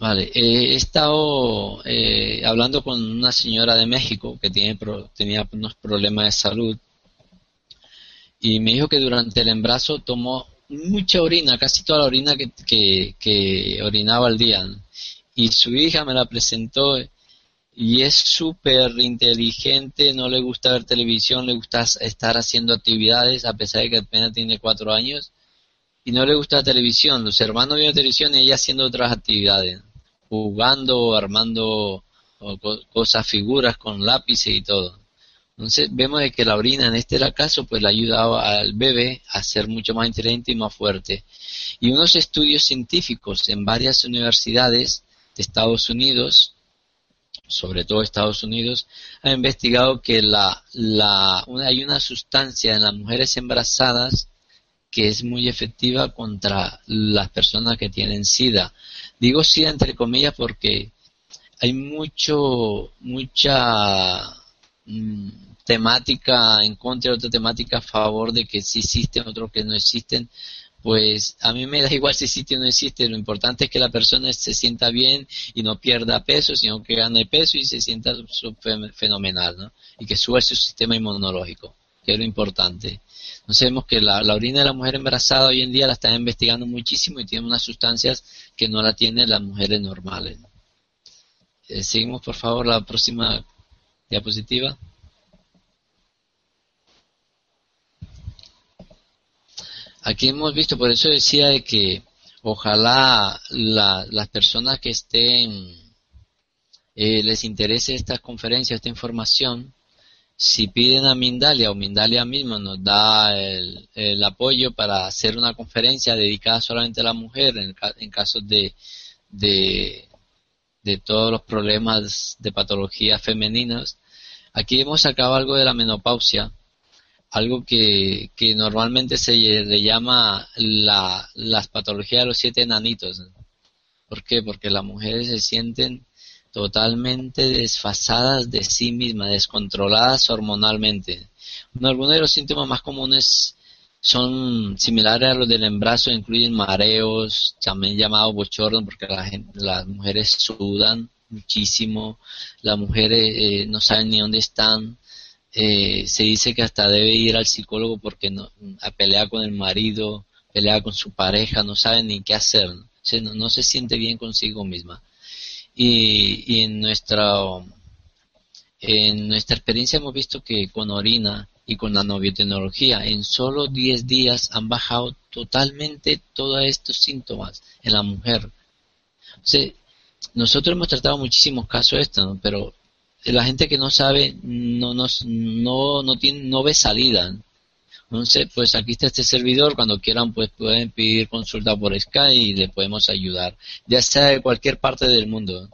Vale, he estado eh, hablando con una señora de México que tiene tenía unos problemas de salud y me dijo que durante el embarazo tomó mucha orina, casi toda la orina que, orinaba al día. Y su hija me la presentó y es súper inteligente, no le gusta ver televisión, le gusta estar haciendo actividades a pesar de que apenas tiene cuatro años y no le gusta la televisión. Los hermanos viendo televisión y ella haciendo otras actividades jugando, armando cosas, figuras con lápices y todo. Entonces vemos que la orina en este caso pues le ayudaba al bebé a ser mucho más inteligente y más fuerte. Y unos estudios científicos en varias universidades de Estados Unidos, sobre todo Estados Unidos, han investigado que la, la, hay una sustancia en las mujeres embarazadas que es muy efectiva contra las personas que tienen SIDA. Digo SIDA entre comillas porque hay mucho, mucha mm, temática en contra, otra temática a favor de que sí existen, otros que no existen. Pues a mí me da igual si existe o no existe, lo importante es que la persona se sienta bien y no pierda peso, sino que gane peso y se sienta fenomenal, ¿no? Y que suba su sistema inmunológico, que es lo importante. Entonces vemos que la, orina de la mujer embarazada hoy en día la están investigando muchísimo y tiene unas sustancias que no la tienen las mujeres normales. Eh, seguimos por favor la próxima diapositiva. Aquí hemos visto, por eso decía de que ojalá las personas que estén, eh, les interese esta conferencia, esta información, si piden a Mindalia o Mindalia mismo nos da el, apoyo para hacer una conferencia dedicada solamente a la mujer en, en casos de, de, todos los problemas de patologías femeninas. Aquí hemos sacado algo de la menopausia, algo que, que normalmente se le llama la, las patologías de los siete enanitos. ¿Por qué? Porque las mujeres se sienten totalmente desfasadas de sí mismas, descontroladas hormonalmente. algunos de los síntomas más comunes son similares a los del embarazo, incluyen mareos, también llamado bochorno, porque las mujeres sudan muchísimo, las mujeres eh, no saben ni dónde están, eh, se dice que hasta debe ir al psicólogo porque no, a con el marido, pelea con su pareja, no sabe ni qué hacer, no se siente bien consigo misma y, en nuestra en nuestra experiencia hemos visto que con orina y con la biotecnología en solo 10 días han bajado totalmente todos estos síntomas en la mujer. nosotros hemos tratado muchísimos casos de esto, pero la gente que no sabe no nos no no tiene no ve salida entonces, pues aquí está este servidor, cuando quieran pues pueden pedir consulta por Skype y le podemos ayudar, ya sea de cualquier parte del mundo.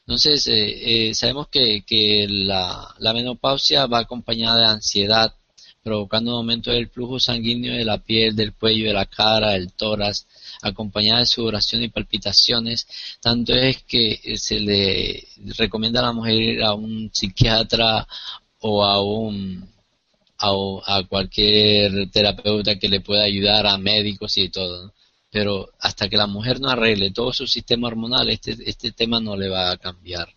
Entonces, eh, eh, sabemos que, que la, la, menopausia va acompañada de ansiedad, provocando un aumento del flujo sanguíneo de la piel, del cuello, de la cara, del tórax, acompañada de sudoración y palpitaciones. Tanto es que eh, se le recomienda a la mujer ir a un psiquiatra o a un a, cualquier terapeuta que le pueda ayudar, a médicos y todo. Pero hasta que la mujer no arregle todo su sistema hormonal, este, este tema no le va a cambiar.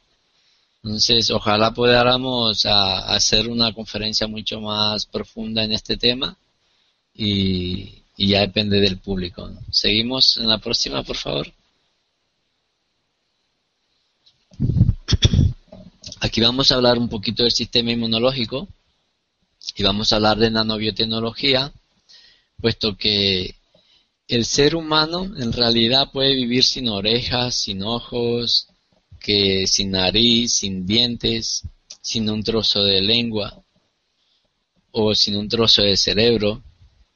Entonces, ojalá podamos hacer una conferencia mucho más profunda en este tema y ya depende del público. Seguimos en la próxima, por favor. Aquí vamos a hablar un poquito del sistema inmunológico y vamos a hablar de nanobiotecnología, puesto que el ser humano en realidad puede vivir sin orejas, sin ojos, que sin nariz, sin dientes, sin un trozo de lengua o sin un trozo de cerebro,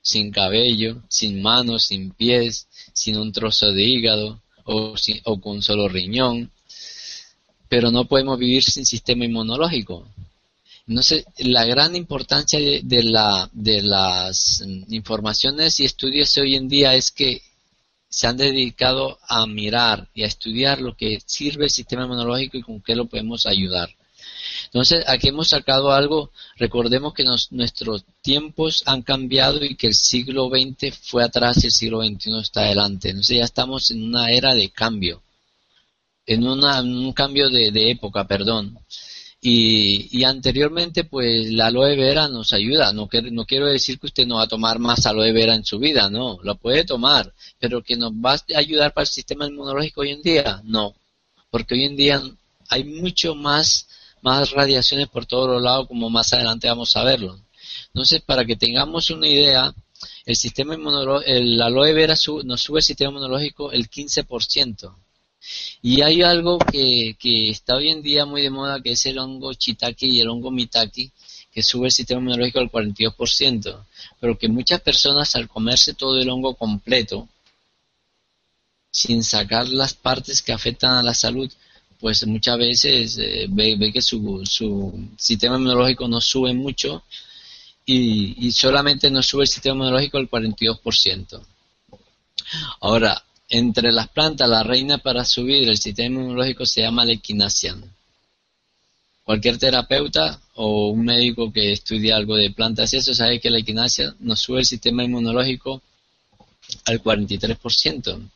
sin cabello, sin manos, sin pies, sin un trozo de hígado o, o con un solo riñón, pero no podemos vivir sin sistema inmunológico. Entonces, la gran importancia de, la, de las informaciones y estudios hoy en día es que se han dedicado a mirar y a estudiar lo que sirve el sistema inmunológico y con qué lo podemos ayudar. Entonces, aquí hemos sacado algo, recordemos que nuestros tiempos han cambiado y que el siglo XX fue atrás y el siglo XXI está adelante. Entonces ya estamos en una era de cambio en, un cambio de, época, perdón. Y, anteriormente, pues la aloe vera nos ayuda. No, no quiero decir que usted no va a tomar más aloe vera en su vida, no, lo puede tomar, pero que nos va a ayudar para el sistema inmunológico hoy en día, no, porque hoy en día hay mucho más, más radiaciones por todos los lados, como más adelante vamos a verlo. Entonces, para que tengamos una idea, el sistema inmunológico, el aloe vera nos sube el sistema inmunológico el 15%. Y hay algo que, que está hoy en día muy de moda, que es el hongo chitaki y el hongo mitaki, que sube el sistema inmunológico al 42%, pero que muchas personas al comerse todo el hongo completo, sin sacar las partes que afectan a la salud, pues muchas veces eh, ve, que su, su, sistema inmunológico no sube mucho y, y solamente no sube el sistema inmunológico al 42%. Ahora, entre las plantas, la reina para subir el sistema inmunológico se llama la equinacia. Cualquier terapeuta o un médico que estudia algo de plantas y eso sabe que la equinacia nos sube el sistema inmunológico al 43%.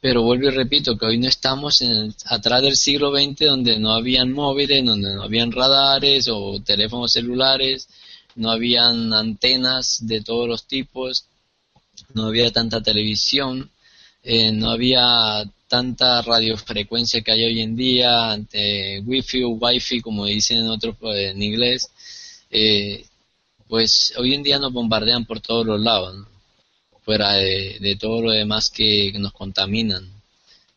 Pero vuelvo y repito que hoy no estamos en atrás del siglo XX donde no habían móviles, donde no habían radares o teléfonos celulares, no habían antenas de todos los tipos, no había tanta televisión, eh, no había tanta radiofrecuencia que hay hoy en día, ante wifi o wifi como dicen en otros pues, en inglés, eh, pues hoy en día nos bombardean por todos los lados, fuera de, todo lo demás que nos contaminan.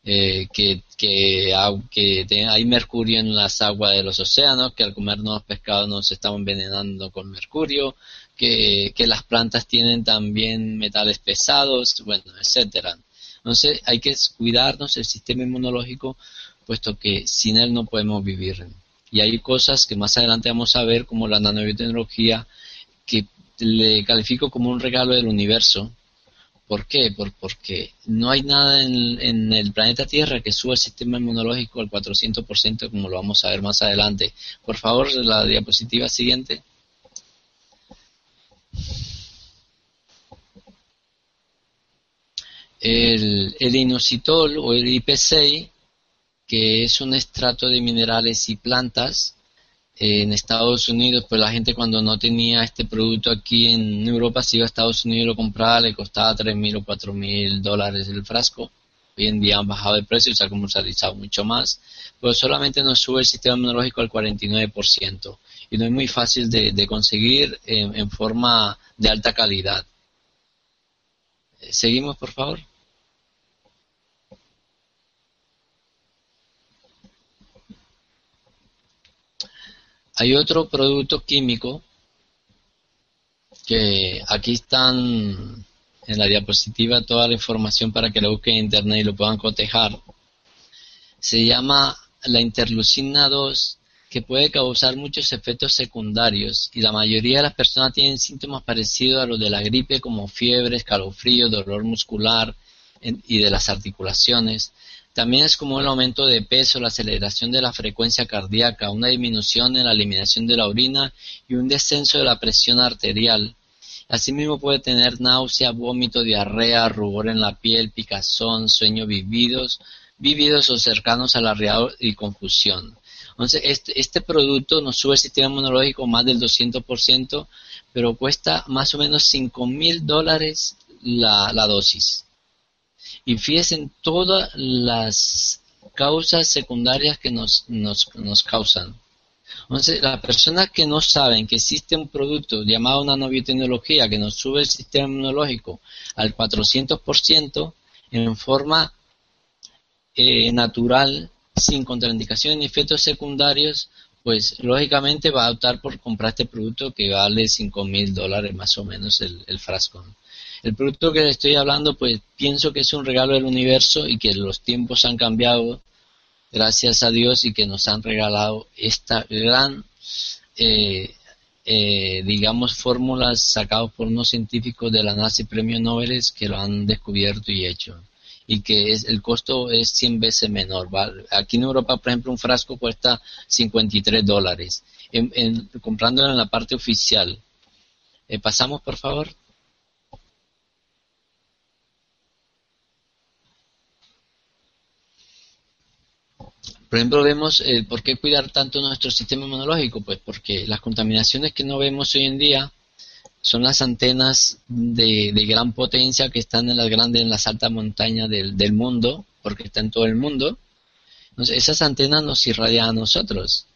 Eh, que, que, hay mercurio en las aguas de los océanos, que al comernos pescados nos estamos envenenando con mercurio, que, que las plantas tienen también metales pesados, bueno, etcétera. Entonces hay que cuidarnos el sistema inmunológico, puesto que sin él no podemos vivir. Y hay cosas que más adelante vamos a ver, como la nanobiotecnología, que le califico como un regalo del universo. ¿Por qué? porque no hay nada en, el planeta Tierra que suba el sistema inmunológico al 400%, como lo vamos a ver más adelante. Por favor, la diapositiva siguiente. El, el inositol o el IP6, que es un estrato de minerales y plantas. en Estados Unidos, pues la gente cuando no tenía este producto aquí en Europa, si iba a Estados Unidos y lo compraba, le costaba 3.000 o 4.000 dólares el frasco. Hoy en día han bajado de precio se ha comercializado mucho más, pero solamente nos sube el sistema inmunológico al 49% y no es muy fácil de, conseguir en forma de alta calidad. Seguimos, por favor. Hay otro producto químico que aquí están en la diapositiva toda la información para que lo busquen en internet y lo puedan cotejar. Se llama la interleucina 2 que puede causar muchos efectos secundarios y la mayoría de las personas tienen síntomas parecidos a los de la gripe como fiebre, escalofrío, dolor muscular y de las articulaciones. También es como el aumento de peso, la aceleración de la frecuencia cardíaca, una disminución en la eliminación de la orina y un descenso de la presión arterial. Asimismo puede tener náusea, vómito, diarrea, rubor en la piel, picazón, sueño vividos, vividos o cercanos al arreado y confusión. Entonces, este, este, producto nos sube el sistema inmunológico más del 200%, pero cuesta más o menos 5 mil dólares la dosis. Y fíjense en todas las causas secundarias que nos, nos, nos causan. Entonces, las personas que no saben que existe un producto llamado nanobiotecnología que nos sube el sistema inmunológico al 400% en forma eh, natural, sin contraindicaciones ni efectos secundarios, pues lógicamente va a optar por comprar este producto que vale 5 mil dólares más o menos el, el frasco. El producto que estoy hablando, pues pienso que es un regalo del universo y que los tiempos han cambiado, gracias a Dios, y que nos han regalado esta gran, eh, eh, digamos, fórmulas sacadas por unos científicos de la NASA y premios Nobel que lo han descubierto y hecho. Y que el costo es 100 veces menor. Aquí en Europa, por ejemplo, un frasco cuesta 53 dólares, en, comprándolo en la parte oficial. Eh, pasamos, por favor. Por ejemplo, vemos eh, por qué cuidar tanto nuestro sistema inmunológico, pues porque las contaminaciones que no vemos hoy en día son las antenas de, gran potencia que están en las grandes, en las altas montañas del, del, mundo, porque están en todo el mundo. Entonces, esas antenas nos irradian a nosotros.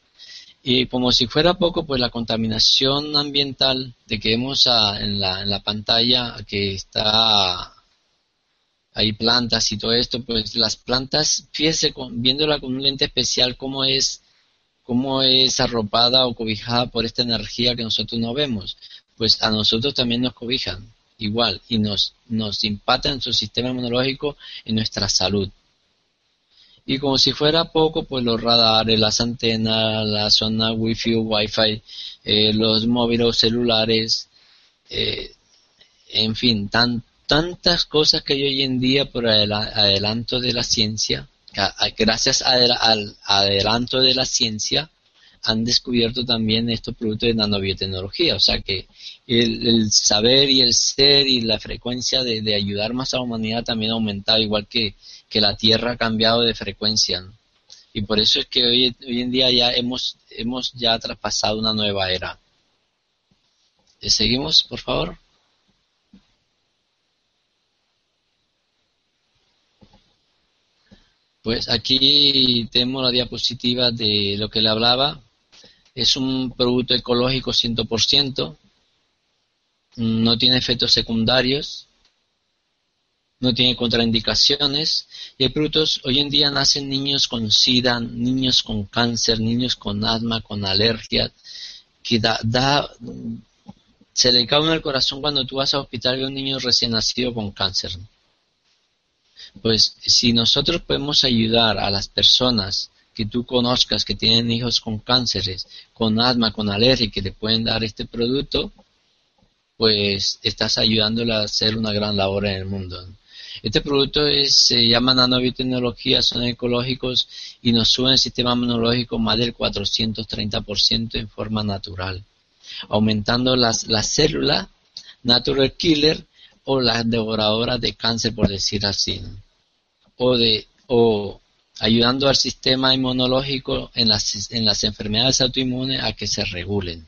Y como si fuera poco, pues la contaminación ambiental de que vemos en, la, en la pantalla que está hay plantas y todo esto, pues las plantas, fíjese, viéndola con un lente especial, cómo es, cómo es arropada o cobijada por esta energía que nosotros no vemos, pues a nosotros también nos cobijan igual y nos, nos impacta en su sistema inmunológico, en nuestra salud. Y como si fuera poco, pues los radares, las antenas, la zona wifi o wifi, eh, los móviles celulares, eh, en fin, tan, tantas cosas que hay hoy en día por el adelanto de la ciencia, gracias al adelanto de la ciencia, han descubierto también estos productos de nanobiotecnología. O sea que el, saber y el ser y la frecuencia de, ayudar más a la humanidad también ha aumentado, igual que, que la Tierra ha cambiado de frecuencia. Y por eso es que hoy, hoy en día ya hemos, hemos ya traspasado una nueva era. ¿Seguimos, por favor? Pues aquí tenemos la diapositiva de lo que le hablaba. Es un producto ecológico 100%, no tiene efectos secundarios, no tiene contraindicaciones. Y hay productos, hoy en día nacen niños con SIDA, niños con cáncer, niños con asma, con alergia, que da, da se le cae uno el corazón cuando tú vas al hospital y un niño recién nacido con cáncer. Pues si nosotros podemos ayudar a las personas que tú conozcas que tienen hijos con cánceres, con asma, con alergia, que le pueden dar este producto, pues estás ayudándole a hacer una gran labor en el mundo. Este producto se llama nanobiotecnología, son ecológicos y nos suben el sistema inmunológico más del 430% en forma natural, aumentando las, las células natural killer o las devoradoras de cáncer, por decir así o, de, o ayudando al sistema inmunológico en las, en las enfermedades autoinmunes a que se regulen.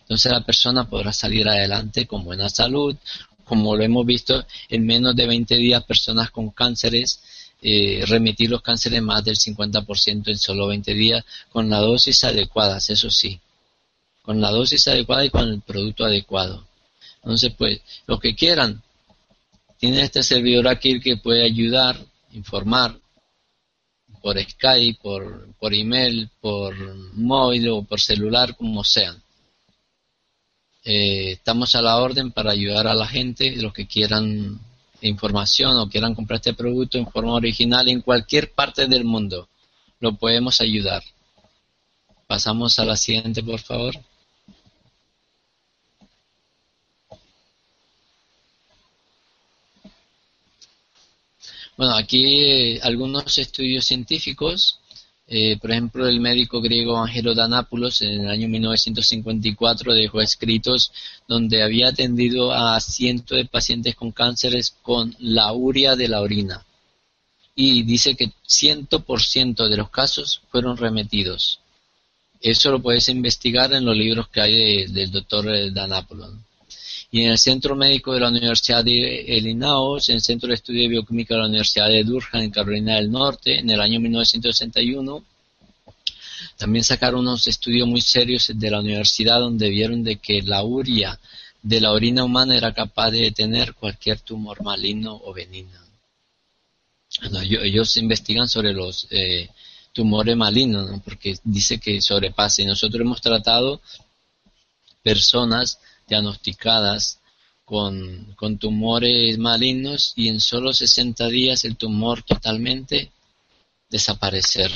Entonces la persona podrá salir adelante con buena salud, como lo hemos visto en menos de 20 días personas con cánceres, eh, remitir los cánceres más del 50% en solo 20 días con la dosis adecuada, eso sí, con la dosis adecuada y con el producto adecuado. Entonces, pues, los que quieran, tiene este servidor aquí que puede ayudar informar por Skype, por, por email, por móvil o por celular, como sean. Eh, estamos a la orden para ayudar a la gente, los que quieran información o quieran comprar este producto en forma original en cualquier parte del mundo. Lo podemos ayudar. Pasamos a la siguiente, por favor. Bueno, aquí eh, algunos estudios científicos, eh, por ejemplo, el médico griego Angelo Danápulos en el año 1954 dejó escritos donde había atendido a cientos de pacientes con cánceres con la uria de la orina. Y dice que 100% de los casos fueron remitidos. Eso lo puedes investigar en los libros que hay del doctor Danápulos. Y en el Centro Médico de la Universidad de Illinois, en el Centro de Estudio de Bioquímica de la Universidad de Durham, en Carolina del Norte, en el año 1961. También sacaron unos estudios muy serios de la universidad donde vieron de que la uria de la orina humana era capaz de detener cualquier tumor maligno o benigno. ellos investigan sobre los eh, tumores malignos, porque dice que sobrepasa. Y nosotros hemos tratado personas diagnosticadas con, con tumores malignos y en solo 60 días el tumor totalmente desaparecer.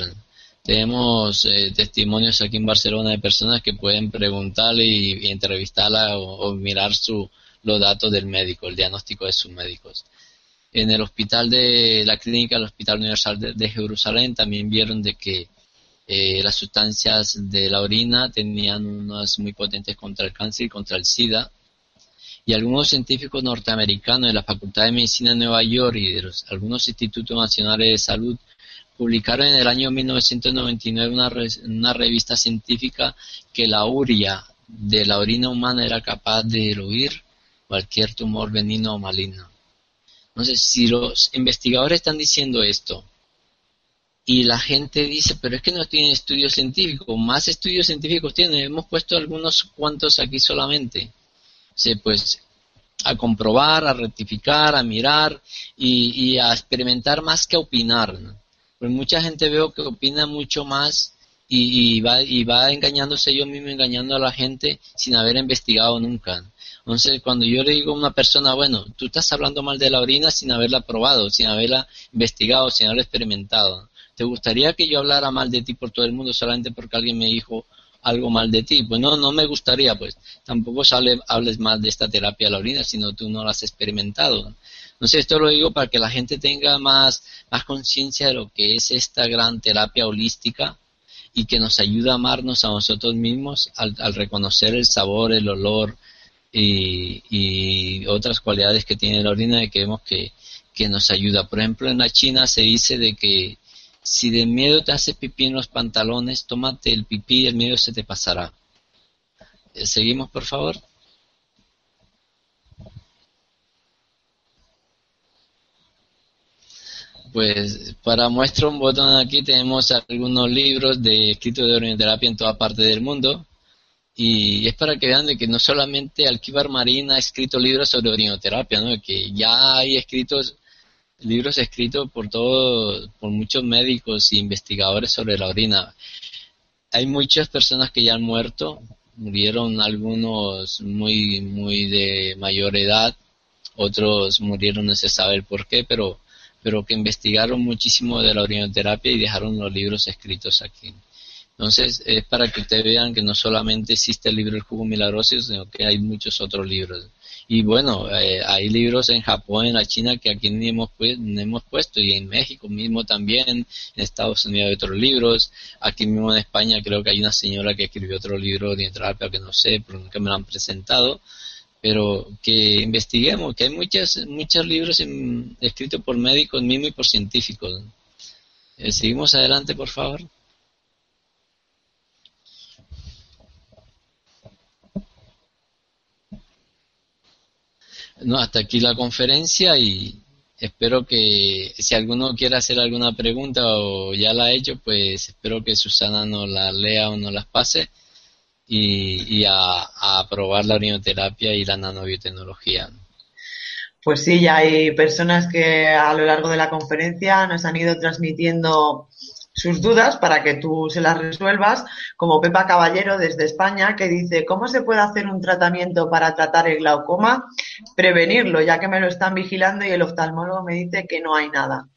Tenemos eh, testimonios aquí en Barcelona de personas que pueden preguntarle y, entrevistarla o, mirar su, los datos del médico, el diagnóstico de sus médicos. En el hospital de la clínica, el Hospital Universal de, Jerusalén, también vieron de que eh, las sustancias de la orina tenían unas muy potentes contra el cáncer y contra el SIDA. Y algunos científicos norteamericanos de la Facultad de Medicina de Nueva York y de algunos institutos nacionales de salud publicaron en el año 1999 una, una revista científica que la uria de la orina humana era capaz de diluir cualquier tumor benigno o maligno. Entonces, si los investigadores están diciendo esto y la gente dice, pero es que no tienen estudios científicos, más estudios científicos tienen, hemos puesto algunos cuantos aquí solamente. O pues a comprobar, a rectificar, a mirar y, a experimentar más que a opinar. ¿no? Pues mucha gente veo que opina mucho más y, va, y va engañándose yo mismo, engañando a la gente sin haber investigado nunca. Entonces, cuando yo le digo a una persona, bueno, tú estás hablando mal de la orina sin haberla probado, sin haberla investigado, sin haberla experimentado. ¿Te gustaría que yo hablara mal de ti por todo el mundo solamente porque alguien me dijo algo mal de ti? Pues no, no me gustaría, pues tampoco sale, hables mal de esta terapia de la orina, sino tú no la has experimentado. Entonces esto lo digo para que la gente tenga más, más conciencia de lo que es esta gran terapia holística y que nos ayuda a amarnos a nosotros mismos al, reconocer el sabor, el olor y, otras cualidades que tiene la orina y que vemos que, que nos ayuda. Por ejemplo, en la China se dice de que si de miedo te hace pipí en los pantalones, tómate el pipí y el miedo se te pasará. Eh, Seguimos, por favor. Pues para muestra un botón aquí tenemos algunos libros de escritos de orinoterapia en toda parte del mundo. Y es para que vean de que no solamente Alquíbar Marín ha escrito libros sobre orinoterapia, ¿no? que ya hay escritos libros escritos por todo, por muchos médicos e investigadores sobre la orina. Hay muchas personas que ya han muerto, murieron algunos muy muy de mayor edad, otros murieron no se sabe el por qué, pero pero que investigaron muchísimo de la orinoterapia y dejaron los libros escritos aquí. Entonces, es para que ustedes vean que no solamente existe el libro El jugo milagroso, sino que hay muchos otros libros. Y bueno, eh, hay libros en Japón, en la China, que aquí ni hemos, hemos puesto, y en México mismo también, en Estados Unidos hay otros libros, aquí mismo en España creo que hay una señora que escribió otro libro de orinoterapia que no sé, pero nunca me lo han presentado, pero que investiguemos, que hay muchos, muchos libros escritos por médicos mismos y por científicos. Eh, seguimos adelante, por favor. No, hasta aquí la conferencia y espero que si alguno quiere hacer alguna pregunta o ya la ha hecho, pues espero que Susana nos la lea o nos las pase y, a, probar la orinoterapia y la nanobiotecnología. Pues sí, ya hay personas que a lo largo de la conferencia nos han ido transmitiendo sus dudas para que tú se las resuelvas, como Pepa Caballero desde España, que dice, ¿cómo se puede hacer un tratamiento para tratar el glaucoma? Prevenirlo, ya que me lo están vigilando y el oftalmólogo me dice que no hay nada.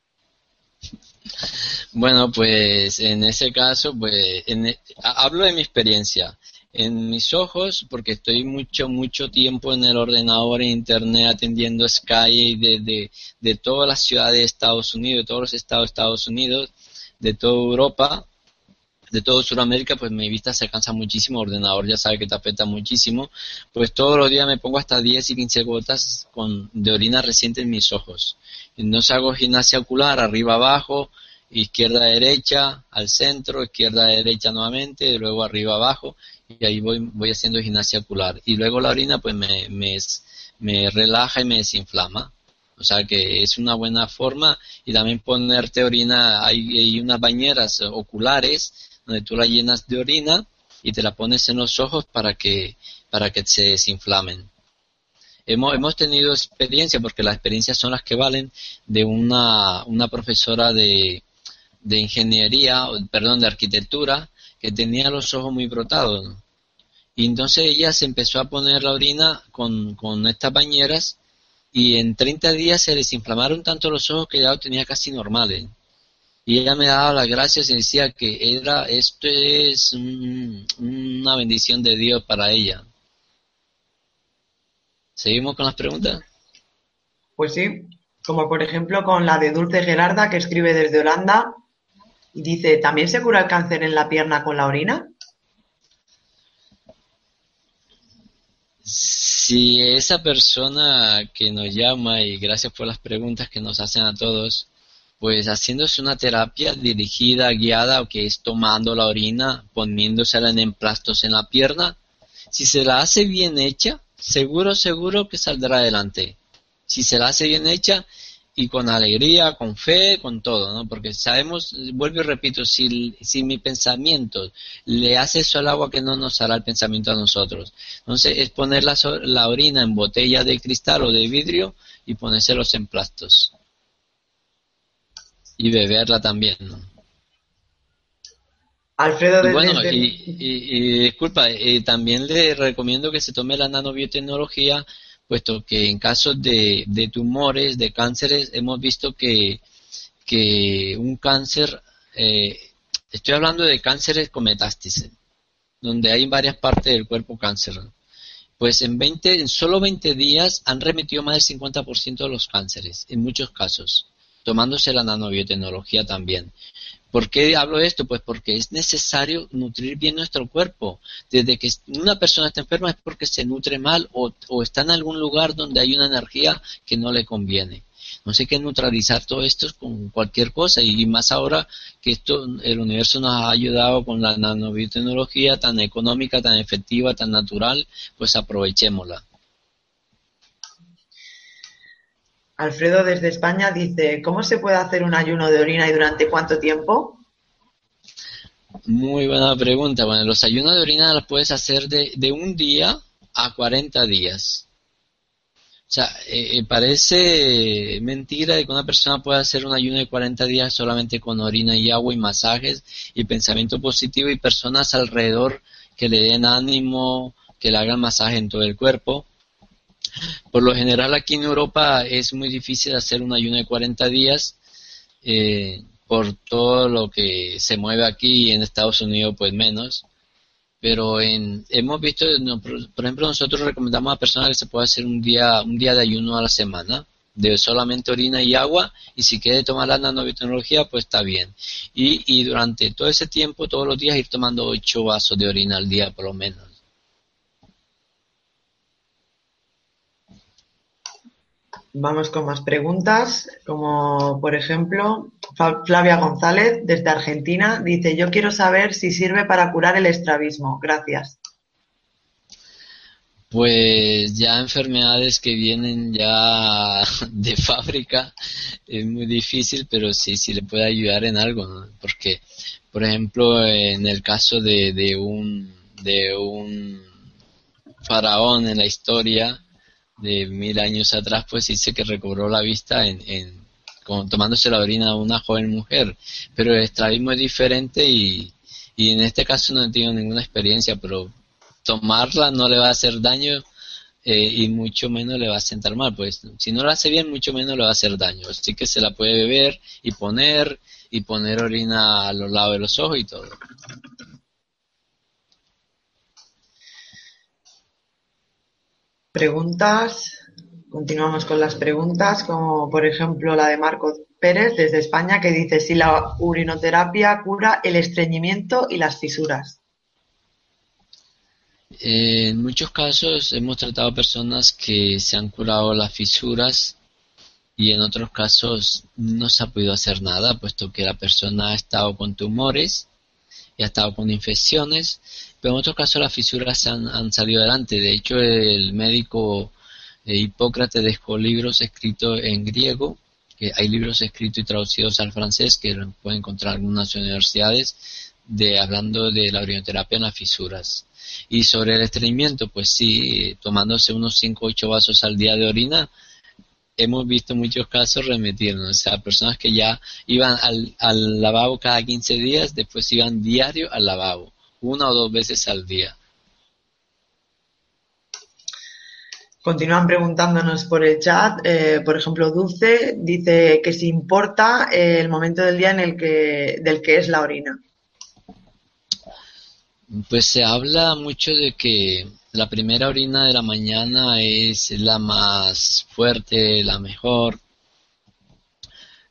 Bueno, pues en ese caso, pues e, hablo de mi experiencia en mis ojos porque estoy mucho, mucho tiempo en el ordenador e internet atendiendo Sky de, de, de todas las ciudades de Estados Unidos, de todos los estados de Estados Unidos, de toda Europa, de todo Sudamérica, pues mi vista se cansa muchísimo, el ordenador ya sabe que te afecta muchísimo, pues todos los días me pongo hasta 10 y 15 gotas con, de orina reciente en mis ojos. Entonces hago gimnasia ocular arriba abajo, izquierda derecha al centro, izquierda derecha nuevamente, luego arriba abajo y ahí voy, voy haciendo gimnasia ocular. Y luego la orina pues me, me, me relaja y me desinflama. O sea que es una buena forma y también ponerte orina, hay, hay unas bañeras oculares donde tú la llenas de orina y te la pones en los ojos para que, para que se desinflamen. Hemos, hemos tenido experiencia, porque las experiencias son las que valen, de una, una profesora de, de ingeniería, perdón, de arquitectura, que tenía los ojos muy brotados. Y entonces ella se empezó a poner la orina con, con estas bañeras y en 30 días se desinflamaron tanto los ojos que ya lo tenía casi normales. Y ella me daba las gracias y decía que era, esto es una bendición de Dios para ella. ¿Seguimos con las preguntas? Pues sí, como por ejemplo con la de Dulce Gerarda que escribe desde Holanda y dice, ¿también se cura el cáncer en la pierna con la orina? Si esa persona que nos llama, y gracias por las preguntas que nos hacen a todos, pues haciéndose una terapia dirigida, guiada, o que es tomando la orina, poniéndosela en emplastos en la pierna, si se la hace bien hecha, seguro, seguro que saldrá adelante. Si se la hace bien hecha y con alegría, con fe, con todo, ¿no? Porque sabemos, vuelvo y repito, si, si mi pensamiento le hace eso al agua, que no nos hará el pensamiento a nosotros. Entonces es poner la, la orina en botella de cristal o de vidrio y ponérselos en plastos. Y beberla también, ¿no? Alfredo y bueno, y, disculpa, eh, también le recomiendo que se tome la nanobiotecnología, puesto que en casos de, de tumores, de cánceres, hemos visto que, que un cáncer, eh, estoy hablando de cánceres con metástasis, donde hay varias partes del cuerpo cáncer. Pues en 20, en solo 20 días han remitido más del 50% de los cánceres, en muchos casos, tomándose la nanobiotecnología también. ¿Por qué hablo esto? Pues porque es necesario nutrir bien nuestro cuerpo. Desde que una persona está enferma es porque se nutre mal o, está en algún lugar donde hay una energía que no le conviene. No sé qué neutralizar todo esto con cualquier cosa y más ahora que esto el universo nos ha ayudado con la nanobiotecnología tan económica, tan efectiva, tan natural, pues aprovechémosla. Alfredo desde España dice, ¿cómo se puede hacer un ayuno de orina y durante cuánto tiempo? Muy buena pregunta. Bueno, los ayunos de orina los puedes hacer de, de un día a 40 días. O sea, eh, eh, parece mentira de que una persona pueda hacer un ayuno de 40 días solamente con orina y agua y masajes y pensamiento positivo y personas alrededor que le den ánimo, que le hagan masaje en todo el cuerpo. Por lo general aquí en Europa es muy difícil hacer un ayuno de 40 días eh, por todo lo que se mueve aquí y en Estados Unidos pues menos. Pero en, hemos visto, por ejemplo, nosotros recomendamos a personas que se pueda hacer un día, un día de ayuno a la semana de solamente orina y agua y si quiere tomar la nanobiotecnología pues está bien y, y durante todo ese tiempo todos los días ir tomando 8 vasos de orina al día por lo menos Vamos con más preguntas, como por ejemplo Flavia González desde Argentina dice, yo quiero saber si sirve para curar el estrabismo. Gracias. Pues ya enfermedades que vienen ya de fábrica es muy difícil, pero sí, sí le puede ayudar en algo, porque, por ejemplo, en el caso de, de un de un faraón en la historia, de mil años atrás, pues dice que recobró la vista en, tomándose la orina de una joven mujer. Pero el estrabismo es diferente y, y en este caso no he tenido ninguna experiencia, pero tomarla no le va a hacer daño eh, y mucho menos le va a sentar mal. Pues si no la hace bien, mucho menos le va a hacer daño. Así que se la puede beber y poner y poner orina a los lados de los ojos y todo. Preguntas. Continuamos con las preguntas, como por ejemplo la de Marco Pérez desde España, que dice si la urinoterapia cura el estreñimiento y las fisuras. En muchos casos hemos tratado personas que se han curado las fisuras y en otros casos no se ha podido hacer nada, puesto que la persona ha estado con tumores y ha estado con infecciones, pero en otros casos las fisuras han, han salido adelante. De hecho, el médico eh, Hipócrates dejó libros escritos en griego, hay libros escritos y traducidos al francés que pueden encontrar en algunas universidades, de hablando de la orinoterapia en las fisuras. Y sobre el estreñimiento, pues sí, tomándose unos 5 o 8 vasos al día de orina, hemos visto muchos casos remitirnos, o sea, personas que ya iban al, al lavabo cada 15 días, después iban diario al lavabo, una o dos veces al día. Continúan preguntándonos por el chat, eh, por ejemplo, Dulce dice que si importa eh, el momento del día en el que, del que es la orina. Pues se habla mucho de que la primera orina de la mañana es la más fuerte, la mejor.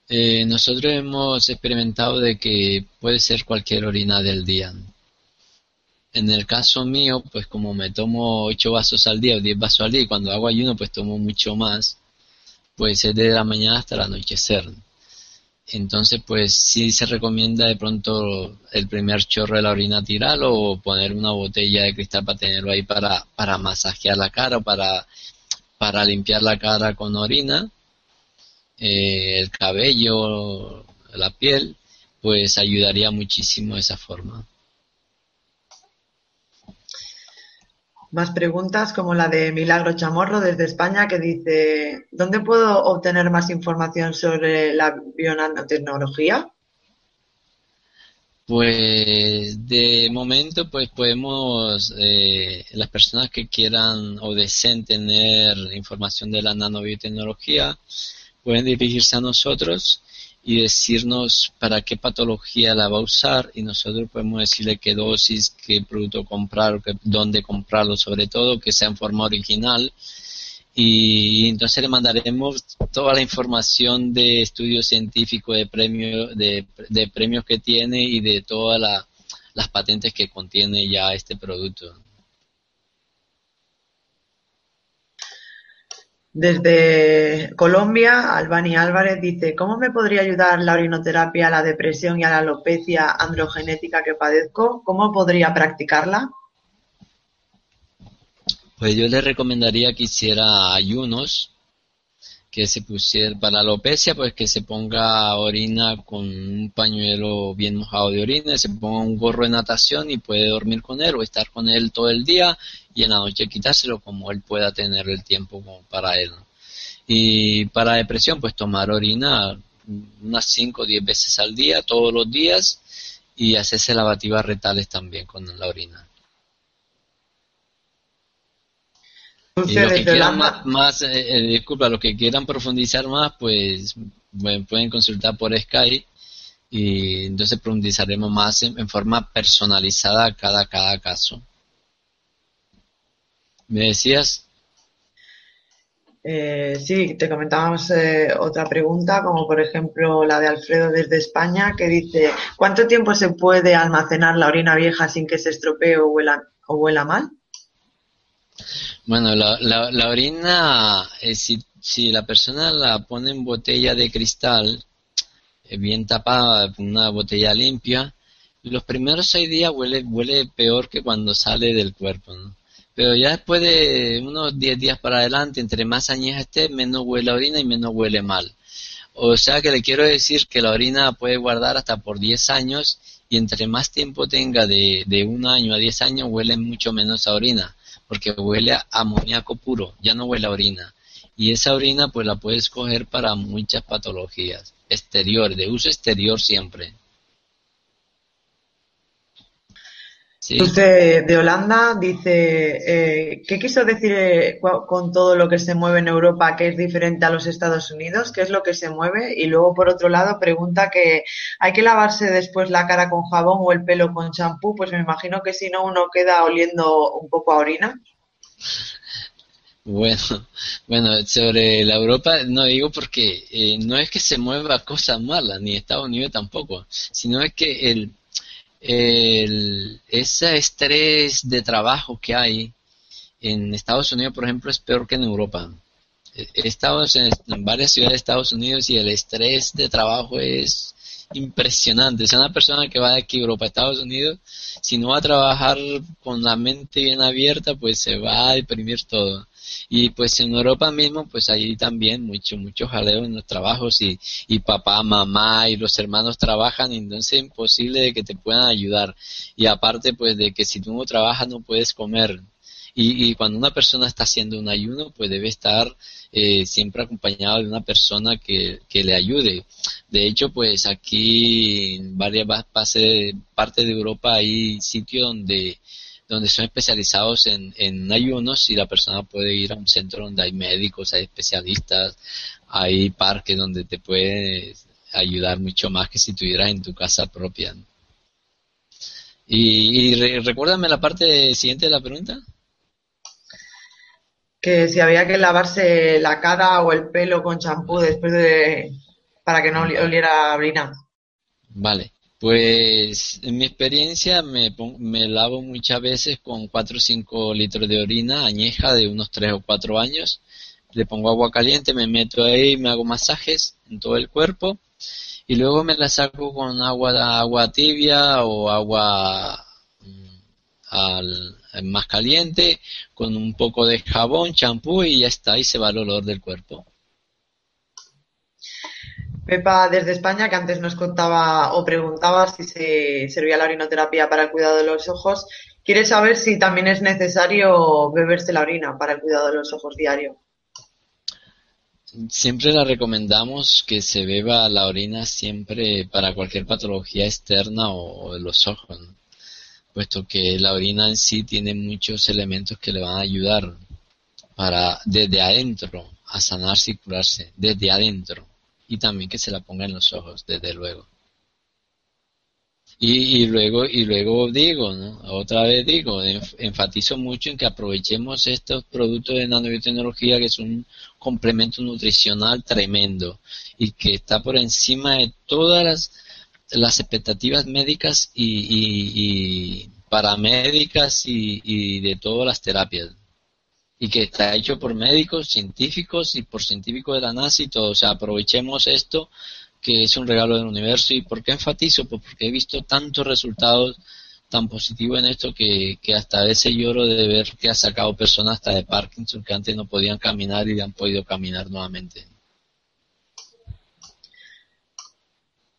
Eh, nosotros hemos experimentado de que puede ser cualquier orina del día. En el caso mío, pues como me tomo 8 vasos al día o 10 vasos al día y cuando hago ayuno pues tomo mucho más, pues es de la mañana hasta el anochecer. Entonces, pues sí se recomienda de pronto el primer chorro de la orina tirarlo o poner una botella de cristal para tenerlo ahí para, para masajear la cara o para, para limpiar la cara con orina, eh, el cabello, la piel, pues ayudaría muchísimo de esa forma. Más preguntas como la de Milagro Chamorro desde España que dice, ¿dónde puedo obtener más información sobre la bionanotecnología? Pues de momento pues podemos, eh, las personas que quieran o deseen tener información de la nanobiotecnología pueden dirigirse a nosotros y decirnos para qué patología la va a usar y nosotros podemos decirle qué dosis, qué producto comprar, qué, dónde comprarlo, sobre todo que sea en forma original. Y entonces le mandaremos toda la información de estudios científicos, de, premio, de, de premios que tiene y de todas las patentes que contiene ya este producto. Desde Colombia, Albani Álvarez dice, ¿cómo me podría ayudar la orinoterapia a la depresión y a la alopecia androgenética que padezco? ¿Cómo podría practicarla? Pues yo le recomendaría que hiciera ayunos, que se pusiera para la alopecia, pues que se ponga orina con un pañuelo bien mojado de orina, se ponga un gorro de natación y puede dormir con él o estar con él todo el día y en la noche quitárselo como él pueda tener el tiempo como para él. Y para depresión, pues tomar orina unas 5 o 10 veces al día, todos los días, y hacerse lavativas retales también con la orina. Y los que quieran más, eh, eh, disculpa, los que quieran profundizar más, pues pueden consultar por Skype y entonces profundizaremos más en, forma personalizada cada, cada caso. ¿Me decías? Eh, sí, te comentábamos eh, otra pregunta, como por ejemplo la de Alfredo desde España, que dice, ¿cuánto tiempo se puede almacenar la orina vieja sin que se estropee o huela, o huela mal? Bueno, la, la, orina, eh, si, la persona la pone en botella de cristal, bien tapada, una botella limpia, los primeros seis días huele, huele peor que cuando sale del cuerpo. Pero ya después de unos 10 días para adelante, entre más añeja esté, menos huele a orina y menos huele mal. O sea que le quiero decir que la orina puede guardar hasta por 10 años y entre más tiempo tenga de, de un año a 10 años huele mucho menos a orina, porque huele a amoníaco puro, ya no huele a orina. Y esa orina pues la puedes coger para muchas patologías, exterior, de uso exterior siempre. De Holanda dice, eh, ¿qué quiso decir eh, con todo lo que se mueve en Europa que es diferente a los Estados Unidos? ¿Qué es lo que se mueve? Y luego, por otro lado, pregunta que hay que lavarse después la cara con jabón o el pelo con champú. Pues me imagino que si no uno queda oliendo un poco a orina. Bueno, bueno, sobre la Europa no digo porque eh, no es que se mueva cosas malas, ni Estados Unidos tampoco, sino es que el el, ese estrés de trabajo que hay en Estados Unidos, por ejemplo, es peor que en Europa. he estado en, varias ciudades de Estados Unidos y el estrés de trabajo es impresionante. Es una persona que va de aquí a Europa a Estados Unidos, si no va a trabajar con la mente bien abierta, pues se va a deprimir todo. Y pues en Europa mismo, pues ahí también mucho, mucho jaleo en los trabajos y, y papá, mamá y los hermanos trabajan, y entonces es imposible de que te puedan ayudar. Y aparte, pues de que si tú no trabajas no puedes comer. Y, y cuando una persona está haciendo un ayuno, pues debe estar eh, siempre acompañado de una persona que, que, le ayude. De hecho, pues aquí en varias partes de Europa hay sitios donde donde son especializados en, en ayunos y la persona puede ir a un centro donde hay médicos, hay especialistas, hay parques donde te puede ayudar mucho más que si estuvieras en tu casa propia. Y, recuérdame la parte siguiente de la pregunta. Que si había que lavarse la cara o el pelo con champú después de para que no oliera a orina. Vale. Pues en mi experiencia me, me lavo muchas veces con 4 o 5 litros de orina añeja de unos 3 o 4 años. Le pongo agua caliente, me meto ahí, me hago masajes en todo el cuerpo y luego me la saco con agua, agua tibia o agua mm, más caliente con un poco de jabón, champú y ya está, y se va el olor del cuerpo. Pepa desde España, que antes nos contaba o preguntaba si se servía la orinoterapia para el cuidado de los ojos, quiere saber si también es necesario beberse la orina para el cuidado de los ojos diario. Siempre la recomendamos que se beba la orina siempre para cualquier patología externa o, de los ojos, puesto que la orina en sí tiene muchos elementos que le van a ayudar para desde adentro a sanarse y curarse, desde adentro y también que se la ponga en los ojos, desde luego. Y, y, luego y luego digo, ¿no? otra vez digo, enfatizo mucho en que aprovechemos estos productos de nanobiotecnología que es un complemento nutricional tremendo y que está por encima de todas las, las expectativas médicas y, y, y paramédicas y de todas las terapias y que está hecho por médicos, científicos y por científicos de la NASA y todo. O sea, aprovechemos esto que es un regalo del universo. ¿Y por qué enfatizo? Pues porque he visto tantos resultados tan positivos en esto que, que hasta a veces lloro de ver que ha sacado personas hasta de Parkinson que antes no podían caminar y han podido caminar nuevamente.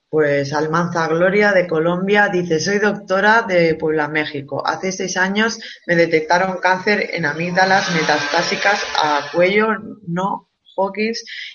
Pues Almanza Gloria de Colombia dice, soy doctora de Puebla, México. Hace seis años me detectaron cáncer en amígdalas metastásicas a cuello no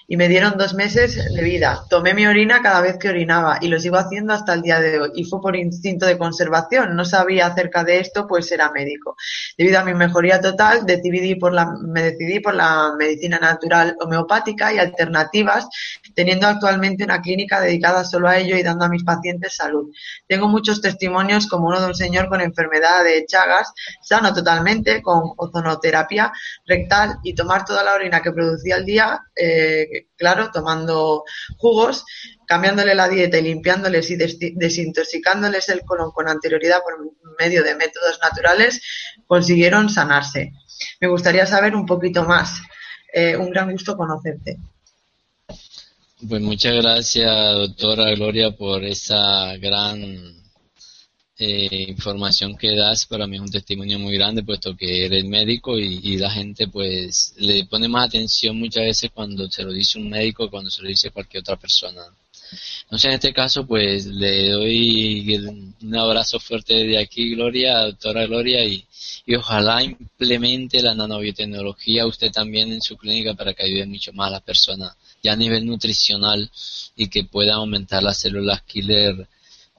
Y me dieron dos meses de vida. Tomé mi orina cada vez que orinaba y lo sigo haciendo hasta el día de hoy. Y fue por instinto de conservación. No sabía acerca de esto, pues era médico. Debido a mi mejoría total, decidí por la, me decidí por la medicina natural homeopática y alternativas, teniendo actualmente una clínica dedicada solo a ello y dando a mis pacientes salud. Tengo muchos testimonios, como uno de un señor con enfermedad de Chagas, sano totalmente, con ozonoterapia rectal y tomar toda la orina que producía al día eh, claro, tomando jugos, cambiándole la dieta y limpiándoles y desintoxicándoles el colon con anterioridad por medio de métodos naturales, consiguieron sanarse. Me gustaría saber un poquito más. Eh, un gran gusto conocerte. Pues muchas gracias, doctora Gloria, por esa gran eh, información que das para mí es un testimonio muy grande puesto que eres médico y, la gente pues le pone más atención muchas veces cuando se lo dice un médico cuando se lo dice cualquier otra persona. Entonces en este caso pues le doy un abrazo fuerte de aquí Gloria, doctora Gloria y, y ojalá implemente la nanobiotecnología usted también en su clínica para que ayude mucho más a las personas ya a nivel nutricional y que pueda aumentar las células killer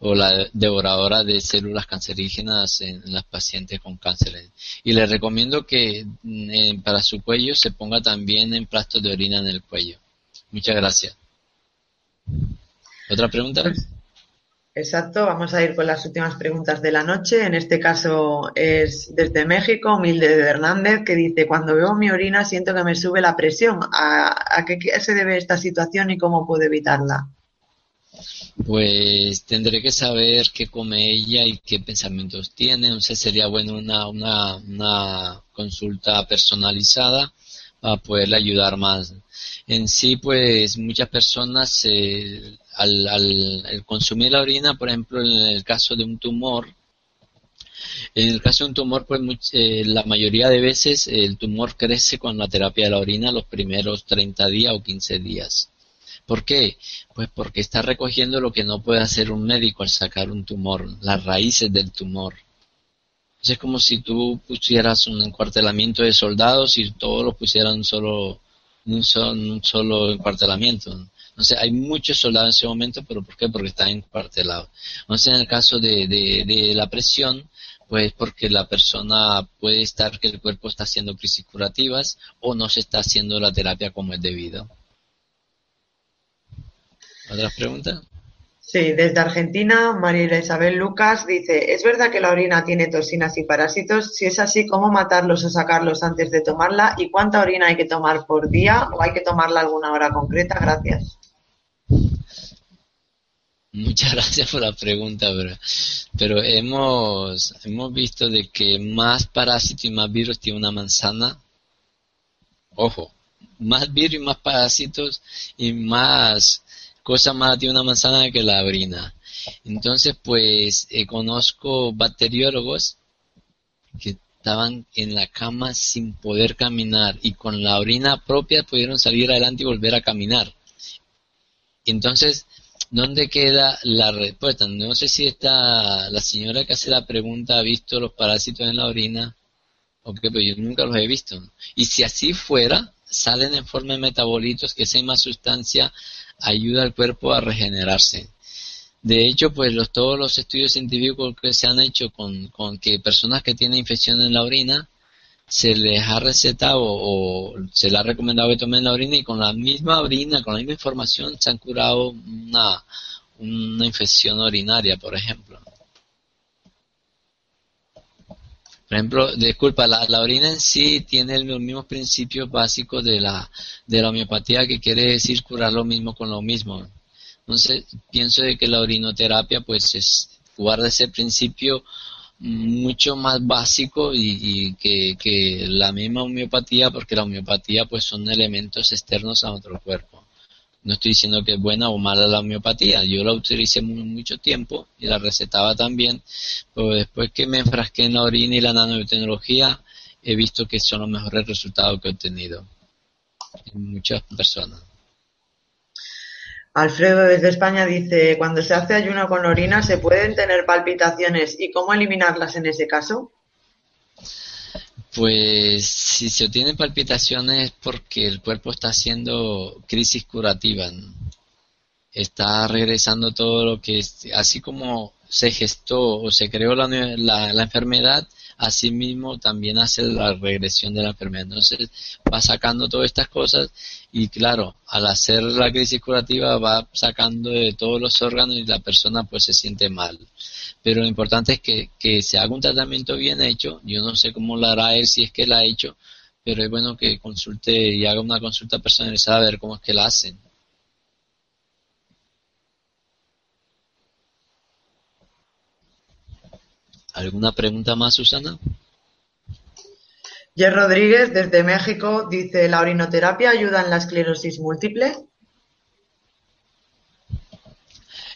o la devoradora de células cancerígenas en, las pacientes con cáncer. Y le recomiendo que mm, para su cuello se ponga también en plastos de orina en el cuello. Muchas gracias. ¿Otra pregunta? Pues, exacto, vamos a ir con las últimas preguntas de la noche. En este caso es desde México, Humilde de Hernández, que dice, cuando veo mi orina siento que me sube la presión. a qué se debe esta situación y cómo puedo evitarla? Pues tendré que saber qué come ella y qué pensamientos tiene. Entonces sería bueno una, una, una consulta personalizada a poderle ayudar más. En sí, pues muchas personas eh, al, al, consumir la orina, por ejemplo, en el caso de un tumor, en el caso de un tumor, pues eh, la mayoría de veces el tumor crece con la terapia de la orina los primeros 30 días o 15 días. ¿Por qué? Pues porque está recogiendo lo que no puede hacer un médico al sacar un tumor, las raíces del tumor. Es como si tú pusieras un encuartelamiento de soldados y todos los pusieran solo, un solo, un solo encuartelamiento. Entonces hay muchos soldados en ese momento, pero ¿por qué? Porque están encuartelados. Entonces en el caso de, de, de la presión, pues porque la persona puede estar que el cuerpo está haciendo crisis curativas o no se está haciendo la terapia como es debido. ¿Otras preguntas? Sí, desde Argentina, María Isabel Lucas dice, ¿es verdad que la orina tiene toxinas y parásitos? Si es así, ¿cómo matarlos o sacarlos antes de tomarla? ¿Y cuánta orina hay que tomar por día o hay que tomarla alguna hora concreta? Gracias. Muchas gracias por la pregunta, pero, pero hemos, hemos visto de que más parásito y más virus tiene una manzana. Ojo, más virus y más parásitos y más cosa más tiene una manzana que la orina. Entonces, pues eh, conozco bacteriólogos que estaban en la cama sin poder caminar y con la orina propia pudieron salir adelante y volver a caminar. Entonces, ¿dónde queda la respuesta? No sé si está la señora que hace la pregunta ha visto los parásitos en la orina o qué, pero yo nunca los he visto. Y si así fuera, salen en forma de metabolitos, que esa misma sustancia ayuda al cuerpo a regenerarse. De hecho, pues los, todos los estudios científicos que se han hecho con, con que personas que tienen infección en la orina, se les ha recetado o, se les ha recomendado que tomen la orina y con la misma orina, con la misma información, se han curado una, una infección urinaria, por ejemplo. Por ejemplo, disculpa, la, la, orina en sí tiene los mismos principios básicos de la, de la homeopatía, que quiere decir curar lo mismo con lo mismo. Entonces, pienso de que la orinoterapia, pues, es guarda ese principio mucho más básico y, y que, que, la misma homeopatía, porque la homeopatía, pues, son elementos externos a nuestro cuerpo. No estoy diciendo que es buena o mala la homeopatía. Yo la utilicé mucho tiempo y la recetaba también, pero después que me enfrasqué en la orina y la nanotecnología, he visto que son los mejores resultados que he obtenido en muchas personas. Alfredo desde España dice, cuando se hace ayuno con orina, ¿se pueden tener palpitaciones y cómo eliminarlas en ese caso? Pues si se obtienen palpitaciones es porque el cuerpo está haciendo crisis curativa. Está regresando todo lo que, así como se gestó o se creó la, la, la enfermedad, asimismo también hace la regresión de la enfermedad. Entonces va sacando todas estas cosas y claro, al hacer la crisis curativa va sacando de todos los órganos y la persona pues se siente mal pero lo importante es que, se haga un tratamiento bien hecho. Yo no sé cómo lo hará él si es que la ha hecho, pero es bueno que consulte y haga una consulta personalizada a ver cómo es que la hacen. ¿Alguna pregunta más, Susana? Jer Rodríguez, desde México, dice, ¿la orinoterapia ayuda en la esclerosis múltiple?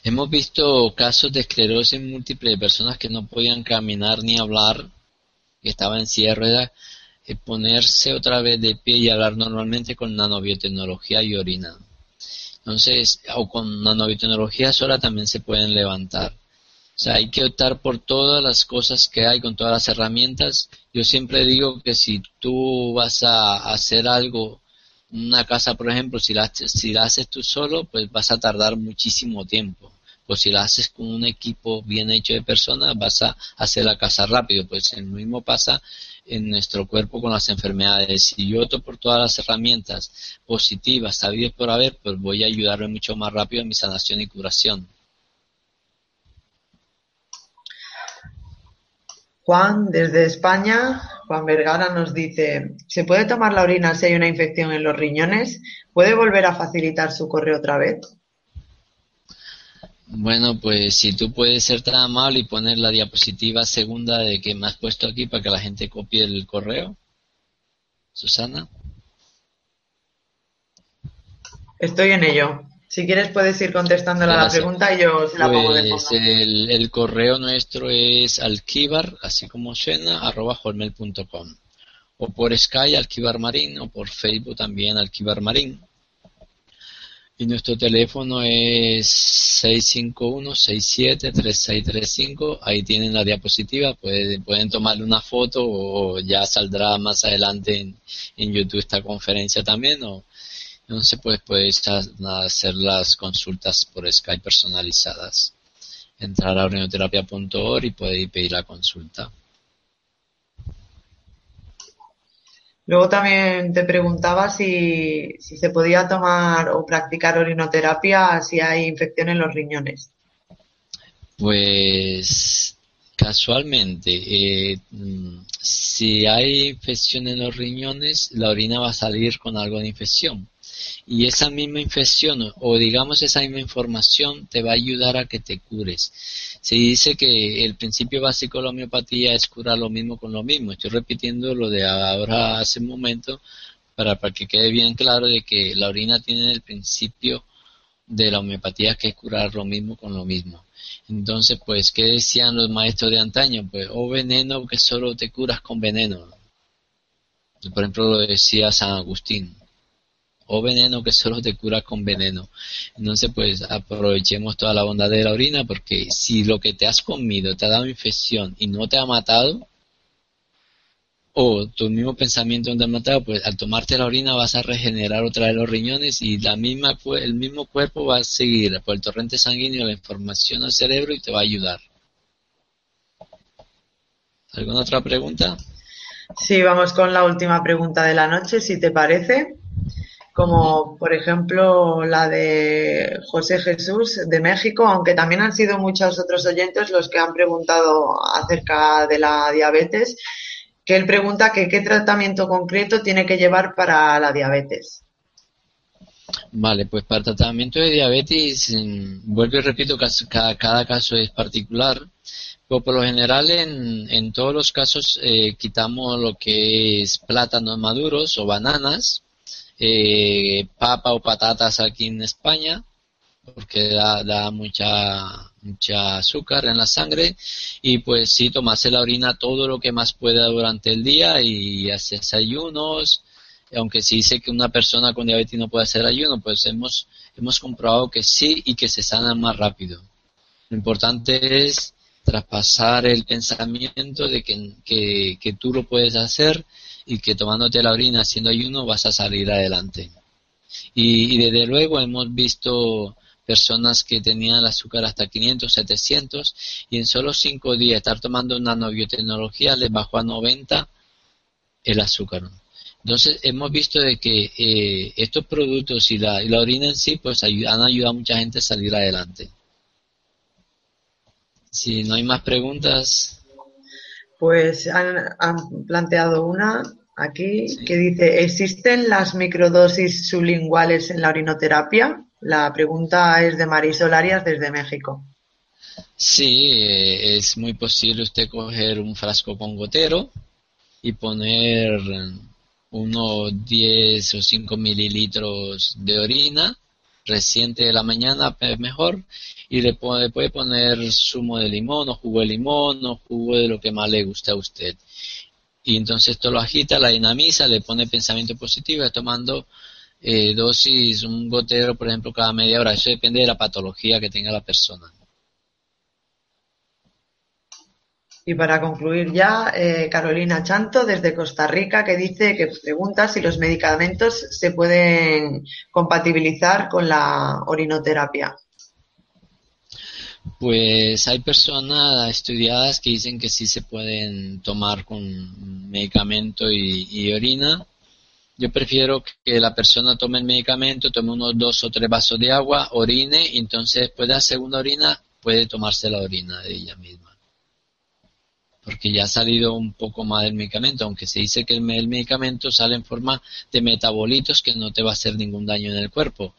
Hemos visto casos de esclerosis múltiple de personas que no podían caminar ni hablar, que estaban en silla de eh, ponerse otra vez de pie y hablar normalmente con nanobiotecnología y orina. Entonces, o con nanobiotecnología sola también se pueden levantar. O sea, hay que optar por todas las cosas que hay, con todas las herramientas. Yo siempre digo que si tú vas a hacer algo, una casa, por ejemplo, si la, si la haces tú solo, pues vas a tardar muchísimo tiempo pues si la haces con un equipo bien hecho de personas, vas a hacer la casa rápido. Pues el mismo pasa en nuestro cuerpo con las enfermedades. Si yo opto por todas las herramientas positivas, sabidas por haber, pues voy a ayudarme mucho más rápido en mi sanación y curación. Juan, desde España, Juan Vergara nos dice, ¿se puede tomar la orina si hay una infección en los riñones? ¿Puede volver a facilitar su correo otra vez? Bueno, pues si tú puedes ser tan amable y poner la diapositiva segunda de que me has puesto aquí para que la gente copie el correo. Susana. Estoy en ello. Si quieres puedes ir contestando a la pregunta y yo se la pongo de pues el, el, correo nuestro es alquivar, así como suena, arroba hotmail.com. O por Sky, Alquivar Marín, o por Facebook también, Alquivar Marín. Y nuestro teléfono es 651-673635. Ahí tienen la diapositiva. Pueden, pueden tomarle una foto o ya saldrá más adelante en, YouTube esta conferencia también. O, entonces, pues puedes hacer las consultas por Skype personalizadas. Entrar a orinoterapia.org y puedes pedir la consulta. Luego también te preguntaba si, si, se podía tomar o practicar orinoterapia si hay infección en los riñones. Pues casualmente, eh, mm, si hay infección en los riñones, la orina va a salir con algo de infección y esa misma infección o digamos esa misma información te va a ayudar a que te cures. Se dice que el principio básico de la homeopatía es curar lo mismo con lo mismo. Estoy repitiendo lo de ahora hace un momento para, para que quede bien claro de que la orina tiene el principio de la homeopatía que es curar lo mismo con lo mismo. Entonces, pues, ¿qué decían los maestros de antaño? Pues, oh, veneno que solo te curas con veneno. Por ejemplo, lo decía San Agustín o veneno que solo te cura con veneno. Entonces, pues aprovechemos toda la bondad de la orina porque si lo que te has comido te ha dado infección y no te ha matado, o tu mismo pensamiento no te ha matado, pues al tomarte la orina vas a regenerar otra vez los riñones y la misma el mismo cuerpo va a seguir por el torrente sanguíneo la información al cerebro y te va a ayudar. ¿Alguna otra pregunta? Sí, vamos con la última pregunta de la noche, si te parece como por ejemplo la de José Jesús de México, aunque también han sido muchos otros oyentes los que han preguntado acerca de la diabetes, que él pregunta que qué tratamiento concreto tiene que llevar para la diabetes. Vale, pues para tratamiento de diabetes, vuelvo y repito, cada, cada caso es particular, pero por lo general en, en todos los casos eh, quitamos lo que es plátanos maduros o bananas, eh, papa o patatas aquí en España, porque da, mucha, mucha azúcar en la sangre y pues sí, tomarse la orina todo lo que más pueda durante el día y hacer ayunos, aunque sí dice que una persona con diabetes no puede hacer ayuno, pues hemos, hemos comprobado que sí y que se sana más rápido. Lo importante es traspasar el pensamiento de que, que, que tú lo puedes hacer y que tomándote la orina haciendo ayuno vas a salir adelante. Y, desde luego hemos visto personas que tenían el azúcar hasta 500, 700 y en solo 5 días estar tomando una bioteknología les bajó a 90 el azúcar. Entonces hemos visto de que eh, estos productos y la, y la orina en sí pues han ayudado a mucha gente a salir adelante. Si no hay más preguntas. Pues han, planteado una aquí que dice, ¿existen las microdosis sublinguales en la orinoterapia? La pregunta es de Marisol Arias desde México. Sí, eh, es muy posible usted coger un frasco con gotero y poner unos 10 o 5 mililitros de orina reciente de la mañana, mejor, y le puede, puede poner zumo de limón o jugo de limón o jugo de lo que más le guste a usted. Y entonces esto lo agita, la dinamiza, le pone pensamiento positivo y tomando eh, dosis, un gotero, por ejemplo, cada media hora. Eso depende de la patología que tenga la persona. Y para concluir ya, eh, Carolina Chanto desde Costa Rica que dice que pregunta si los medicamentos se pueden compatibilizar con la orinoterapia. Pues hay personas estudiadas que dicen que sí se pueden tomar con medicamento y, orina. Yo prefiero que la persona tome el medicamento, tome unos dos o tres vasos de agua, orine, y entonces después de la segunda orina puede tomarse la orina de ella misma. Porque ya ha salido un poco más del medicamento, aunque se dice que el, el medicamento sale en forma de metabolitos que no te va a hacer ningún daño en el cuerpo.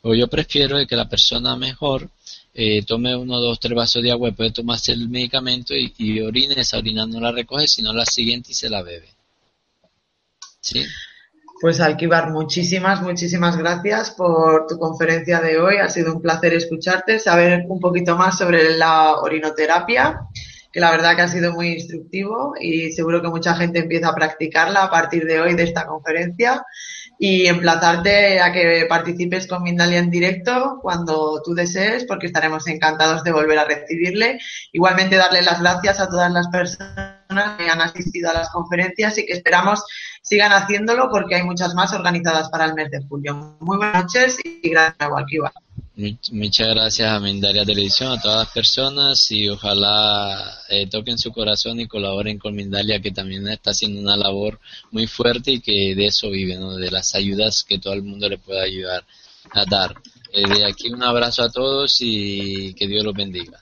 Pero yo prefiero que la persona mejor eh, tome uno, dos, tres vasos de agua y puede tomarse el medicamento y, orine, esa orina no la recoge, sino la siguiente y se la bebe. ¿Sí? Pues Alquivar, muchísimas, muchísimas gracias por tu conferencia de hoy. Ha sido un placer escucharte, saber un poquito más sobre la orinoterapia, que la verdad que ha sido muy instructivo y seguro que mucha gente empieza a practicarla a partir de hoy de esta conferencia y emplazarte a que participes con Mindalia en directo cuando tú desees, porque estaremos encantados de volver a recibirle. Igualmente darle las gracias a todas las personas que han asistido a las conferencias y que esperamos sigan haciéndolo porque hay muchas más organizadas para el mes de julio. Muy buenas noches y gracias a Muchas gracias a Mindalia Televisión, a todas las personas y ojalá eh, toquen su corazón y colaboren con Mindalia que también está haciendo una labor muy fuerte y que de eso vive, de las ayudas que todo el mundo le pueda ayudar a dar. Eh, de aquí un abrazo a todos y que Dios los bendiga.